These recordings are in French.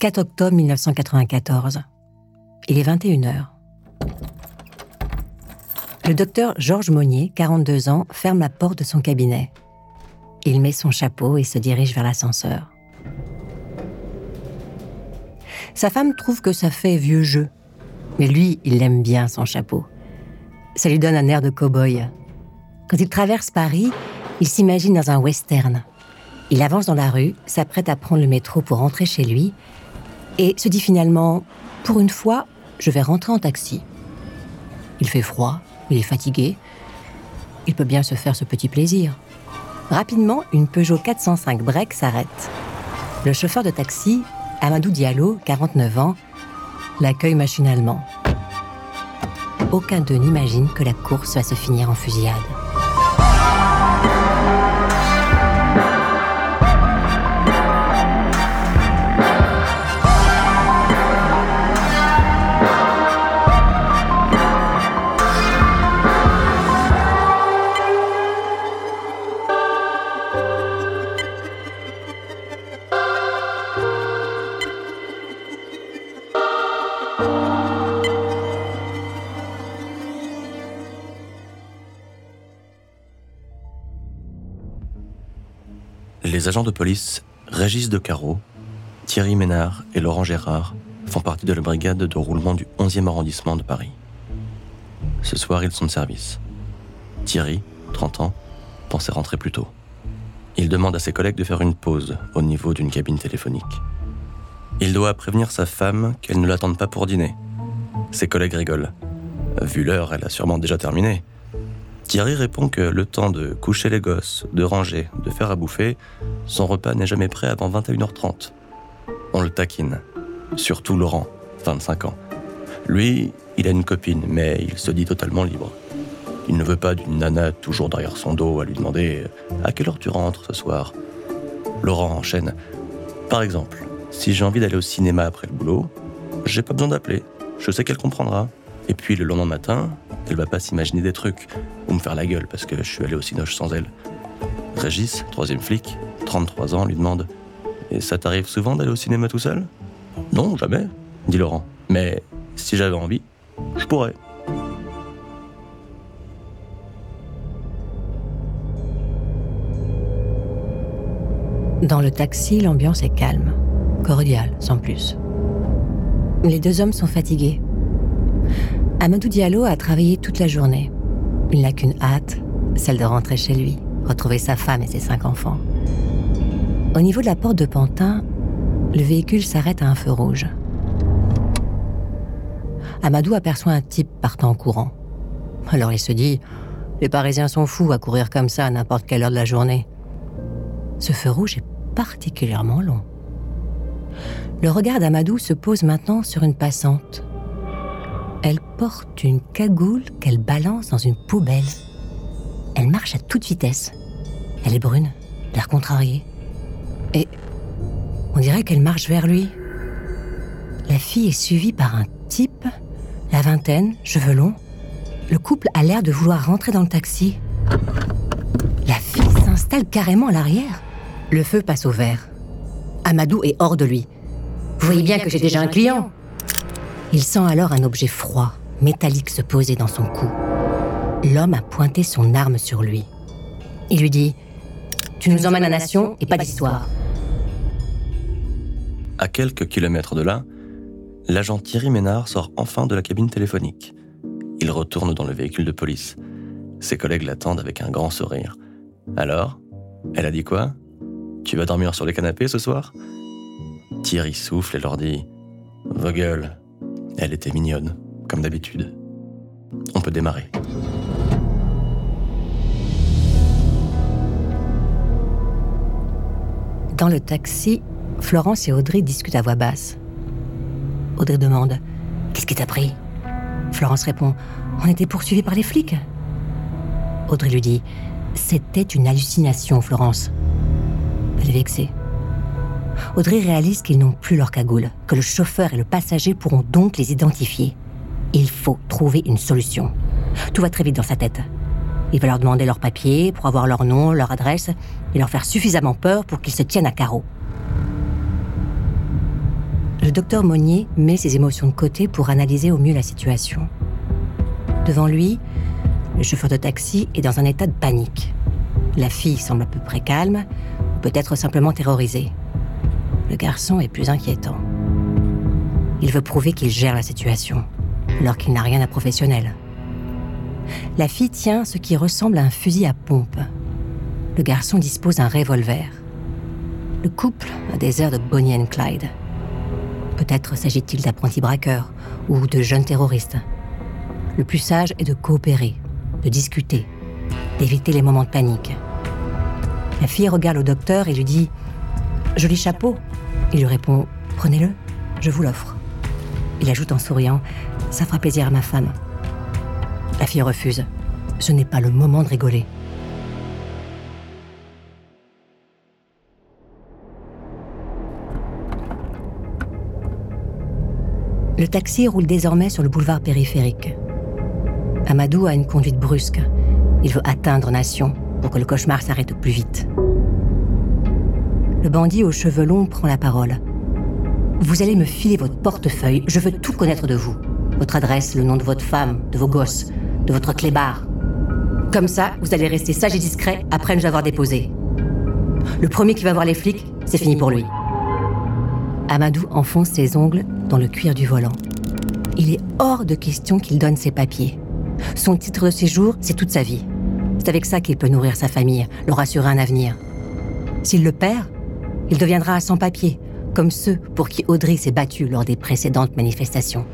4 octobre 1994. Il est 21h. Le docteur Georges Monnier, 42 ans, ferme la porte de son cabinet. Il met son chapeau et se dirige vers l'ascenseur. Sa femme trouve que ça fait vieux jeu, mais lui, il aime bien son chapeau. Ça lui donne un air de cow-boy. Quand il traverse Paris, il s'imagine dans un western. Il avance dans la rue, s'apprête à prendre le métro pour rentrer chez lui, et se dit finalement, pour une fois, je vais rentrer en taxi. Il fait froid, il est fatigué, il peut bien se faire ce petit plaisir. Rapidement, une Peugeot 405 break s'arrête. Le chauffeur de taxi, Amadou Diallo, 49 ans, l'accueille machinalement. Aucun d'eux n'imagine que la course va se finir en fusillade. Les agents de police Régis de Carreau, Thierry Ménard et Laurent Gérard font partie de la brigade de roulement du 11e arrondissement de Paris. Ce soir, ils sont de service. Thierry, 30 ans, pensait rentrer plus tôt. Il demande à ses collègues de faire une pause au niveau d'une cabine téléphonique. Il doit prévenir sa femme qu'elle ne l'attende pas pour dîner. Ses collègues rigolent. Vu l'heure, elle a sûrement déjà terminé. Thierry répond que le temps de coucher les gosses, de ranger, de faire à bouffer, son repas n'est jamais prêt avant 21h30. On le taquine. Surtout Laurent, 25 ans. Lui, il a une copine, mais il se dit totalement libre. Il ne veut pas d'une nana toujours derrière son dos à lui demander À quelle heure tu rentres ce soir? Laurent enchaîne. Par exemple, si j'ai envie d'aller au cinéma après le boulot, j'ai pas besoin d'appeler. Je sais qu'elle comprendra. Et puis le lendemain matin, elle va pas s'imaginer des trucs ou me faire la gueule parce que je suis allé au Cinoche sans elle. Régis, troisième flic, 33 ans, lui demande Et ça t'arrive souvent d'aller au cinéma tout seul? Non, jamais, dit Laurent. Mais si j'avais envie, je pourrais. Dans le taxi, l'ambiance est calme, cordiale, sans plus. Les deux hommes sont fatigués. Amadou Diallo a travaillé toute la journée. Il n'a qu'une hâte, celle de rentrer chez lui, retrouver sa femme et ses cinq enfants. Au niveau de la porte de Pantin, le véhicule s'arrête à un feu rouge. Amadou aperçoit un type partant en courant. Alors il se dit Les Parisiens sont fous à courir comme ça à n'importe quelle heure de la journée. Ce feu rouge est particulièrement long. Le regard d'Amadou se pose maintenant sur une passante elle porte une cagoule qu'elle balance dans une poubelle. Elle marche à toute vitesse. Elle est brune, l'air contrariée. Et on dirait qu'elle marche vers lui. La fille est suivie par un type, la vingtaine, cheveux longs. Le couple a l'air de vouloir rentrer dans le taxi. La fille s'installe carrément à l'arrière. Le feu passe au vert. Amadou est hors de lui. Vous voyez bien que j'ai déjà un client. Il sent alors un objet froid, métallique se poser dans son cou. L'homme a pointé son arme sur lui. Il lui dit Tu nous emmènes à Nation et pas d'histoire. À quelques kilomètres de là, l'agent Thierry Ménard sort enfin de la cabine téléphonique. Il retourne dans le véhicule de police. Ses collègues l'attendent avec un grand sourire. Alors Elle a dit quoi? Tu vas dormir sur les canapés ce soir Thierry souffle et leur dit Vos elle était mignonne, comme d'habitude. On peut démarrer. Dans le taxi, Florence et Audrey discutent à voix basse. Audrey demande Qu'est-ce qui t'a pris? Florence répond On était poursuivis par les flics. Audrey lui dit C'était une hallucination, Florence. Elle est vexée. Audrey réalise qu'ils n'ont plus leur cagoule, que le chauffeur et le passager pourront donc les identifier. Il faut trouver une solution. Tout va très vite dans sa tête. Il va leur demander leurs papiers pour avoir leur nom, leur adresse et leur faire suffisamment peur pour qu'ils se tiennent à carreau. le docteur Monnier met ses émotions de côté pour analyser au mieux la situation. Devant lui, le chauffeur de taxi est dans un état de panique. La fille semble à peu près calme, peut-être simplement terrorisée. Le garçon est plus inquiétant. Il veut prouver qu'il gère la situation, alors qu'il n'a rien à professionnel. La fille tient ce qui ressemble à un fusil à pompe. Le garçon dispose d'un revolver. Le couple a des airs de Bonnie and Clyde. Peut-être s'agit-il d'apprentis braqueurs ou de jeunes terroristes. Le plus sage est de coopérer, de discuter, d'éviter les moments de panique. La fille regarde le docteur et lui dit ⁇ Joli chapeau !⁇ Il lui répond ⁇ Prenez-le, je vous l'offre. Il ajoute en souriant ⁇ Ça fera plaisir à ma femme. La fille refuse. Ce n'est pas le moment de rigoler. Le taxi roule désormais sur le boulevard périphérique. Amadou a une conduite brusque. Il veut atteindre Nation pour que le cauchemar s'arrête plus vite. Le bandit aux cheveux longs prend la parole. Vous allez me filer votre portefeuille, je veux tout connaître de vous. Votre adresse, le nom de votre femme, de vos gosses, de votre clébard. Comme ça, vous allez rester sage et discret après nous avoir déposé. Le premier qui va voir les flics, c'est fini pour lui. Amadou enfonce ses ongles dans le cuir du volant. Il est hors de question qu'il donne ses papiers. Son titre de séjour, c'est toute sa vie. C'est avec ça qu'il peut nourrir sa famille, leur assurer un avenir. S'il le perd, il deviendra à sans papier, comme ceux pour qui Audrey s'est battue lors des précédentes manifestations.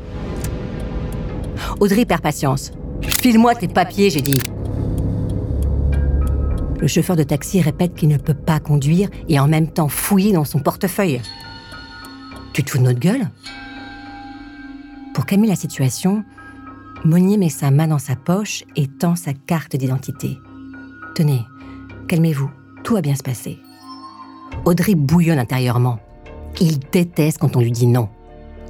Audrey perd patience. File-moi tes papiers, j'ai dit. Le chauffeur de taxi répète qu'il ne peut pas conduire et en même temps fouiller dans son portefeuille. Tu te fous de notre gueule? Pour calmer la situation, Monnier met sa main dans sa poche et tend sa carte d'identité. Tenez, calmez-vous, tout va bien se passer. Audrey bouillonne intérieurement. Il déteste quand on lui dit non.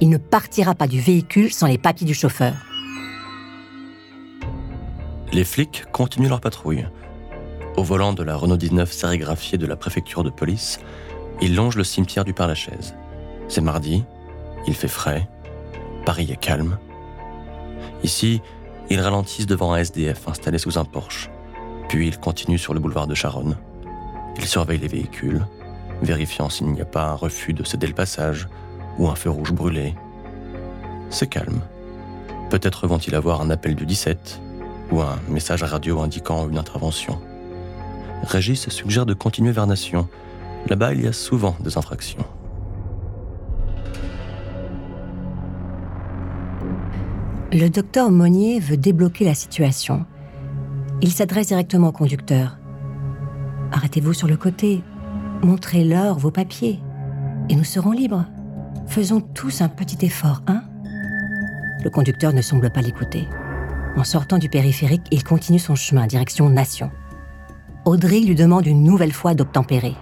Il ne partira pas du véhicule sans les papiers du chauffeur. Les flics continuent leur patrouille. Au volant de la Renault 19 sérigraphiée de la préfecture de police, ils longent le cimetière du Père-Lachaise. C'est mardi, il fait frais, Paris est calme. Ici, ils ralentissent devant un SDF installé sous un porche. Puis ils continuent sur le boulevard de Charonne. Ils surveillent les véhicules, vérifiant s'il n'y a pas un refus de céder le passage ou un feu rouge brûlé. C'est calme. Peut-être vont-ils avoir un appel du 17 ou un message radio indiquant une intervention. Régis suggère de continuer vers Nation. Là-bas, il y a souvent des infractions. Le docteur Monnier veut débloquer la situation. Il s'adresse directement au conducteur. Arrêtez-vous sur le côté, montrez-leur vos papiers, et nous serons libres. Faisons tous un petit effort, hein? Le conducteur ne semble pas l'écouter. En sortant du périphérique, il continue son chemin direction Nation. Audrey lui demande une nouvelle fois d'obtempérer.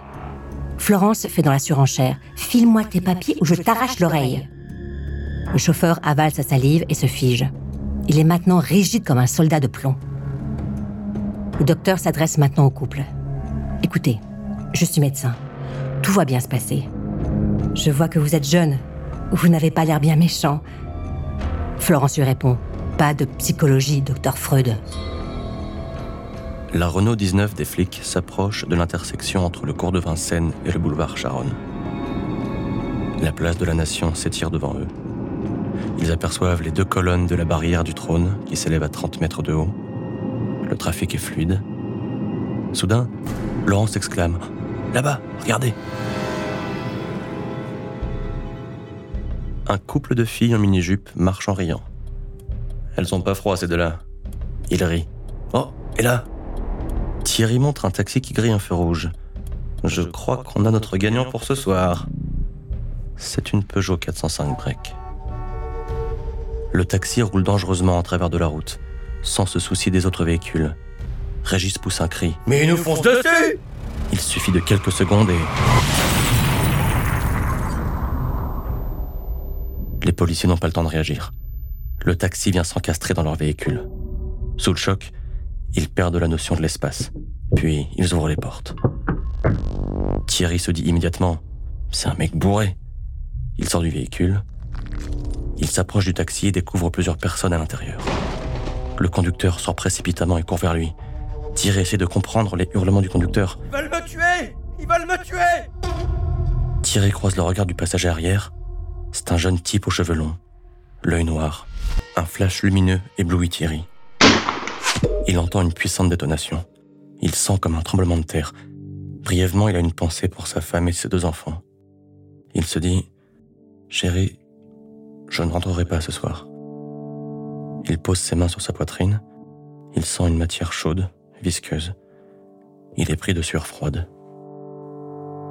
Florence fait dans la surenchère File-moi tes papiers ou je t'arrache l'oreille. Le chauffeur avale sa salive et se fige. Il est maintenant rigide comme un soldat de plomb. Le docteur s'adresse maintenant au couple. Écoutez, je suis médecin. Tout va bien se passer. Je vois que vous êtes jeune. Vous n'avez pas l'air bien méchant. Florence lui répond Pas de psychologie, docteur Freud. La Renault 19 des flics s'approche de l'intersection entre le cours de Vincennes et le boulevard Charonne. La place de la Nation s'étire devant eux. Ils aperçoivent les deux colonnes de la barrière du trône qui s'élève à 30 mètres de haut. Le trafic est fluide. Soudain, Laurence exclame Là-bas, regardez Un couple de filles en mini-jupe marche en riant. Elles ont pas froid, ces deux-là. Ils rient. Oh, et là? Thierry montre un taxi qui grille un feu rouge. Je crois qu'on a notre gagnant pour ce soir. C'est une Peugeot 405 break. Le taxi roule dangereusement en travers de la route, sans se soucier des autres véhicules. Régis pousse un cri. Mais ils nous foncent dessus Il suffit de quelques secondes et... Les policiers n'ont pas le temps de réagir. Le taxi vient s'encastrer dans leur véhicule. Sous le choc, ils perdent la notion de l'espace. Puis ils ouvrent les portes. Thierry se dit immédiatement C'est un mec bourré. Il sort du véhicule. Il s'approche du taxi et découvre plusieurs personnes à l'intérieur. Le conducteur sort précipitamment et court vers lui. Thierry essaie de comprendre les hurlements du conducteur. Ils veulent me tuer Ils veulent me tuer Thierry croise le regard du passager arrière. C'est un jeune type aux cheveux longs, l'œil noir. Un flash lumineux éblouit Thierry. Il entend une puissante détonation. Il sent comme un tremblement de terre. Brièvement, il a une pensée pour sa femme et ses deux enfants. Il se dit Chérie, je ne rentrerai pas ce soir. Il pose ses mains sur sa poitrine. Il sent une matière chaude, visqueuse. Il est pris de sueur froide.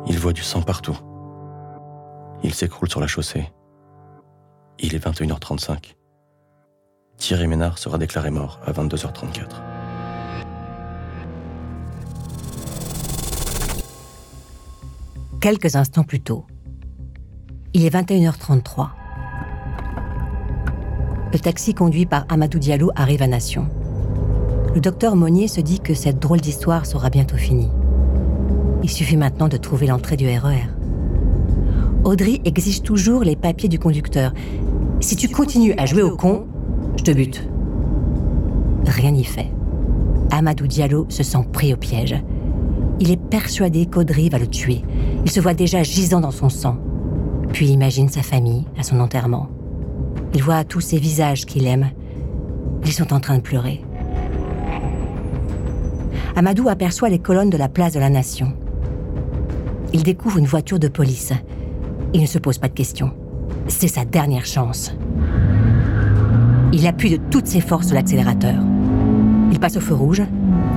Il voit du sang partout. Il s'écroule sur la chaussée. Il est 21h35. Thierry Ménard sera déclaré mort à 22h34. Quelques instants plus tôt, il est 21h33. Le taxi conduit par Amadou Diallo arrive à Nation. Le docteur Monnier se dit que cette drôle d'histoire sera bientôt finie. Il suffit maintenant de trouver l'entrée du RER. E Audrey exige toujours les papiers du conducteur. Si tu continues à jouer au con, je te bute. Rien n'y fait. Amadou Diallo se sent pris au piège. Il est persuadé qu'Audrey va le tuer. Il se voit déjà gisant dans son sang. Puis imagine sa famille à son enterrement. Il voit tous ces visages qu'il aime. Ils sont en train de pleurer. Amadou aperçoit les colonnes de la place de la Nation. Il découvre une voiture de police. Il ne se pose pas de questions. C'est sa dernière chance. Il appuie de toutes ses forces sur l'accélérateur. Il passe au feu rouge,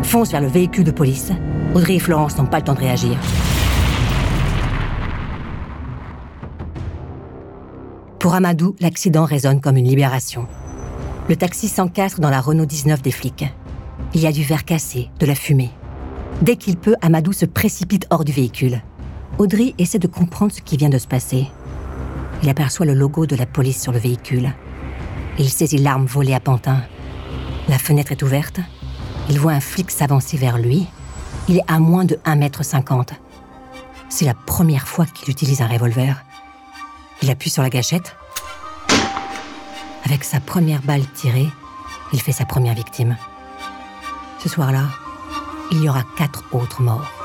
fonce vers le véhicule de police. Audrey et Florence n'ont pas le temps de réagir. Pour Amadou, l'accident résonne comme une libération. Le taxi s'encastre dans la Renault 19 des flics. Il y a du verre cassé, de la fumée. Dès qu'il peut, Amadou se précipite hors du véhicule. Audrey essaie de comprendre ce qui vient de se passer. Il aperçoit le logo de la police sur le véhicule. Il saisit l'arme volée à Pantin. La fenêtre est ouverte. Il voit un flic s'avancer vers lui. Il est à moins de 1m50. C'est la première fois qu'il utilise un revolver. Il appuie sur la gâchette. Avec sa première balle tirée, il fait sa première victime. Ce soir-là, il y aura quatre autres morts.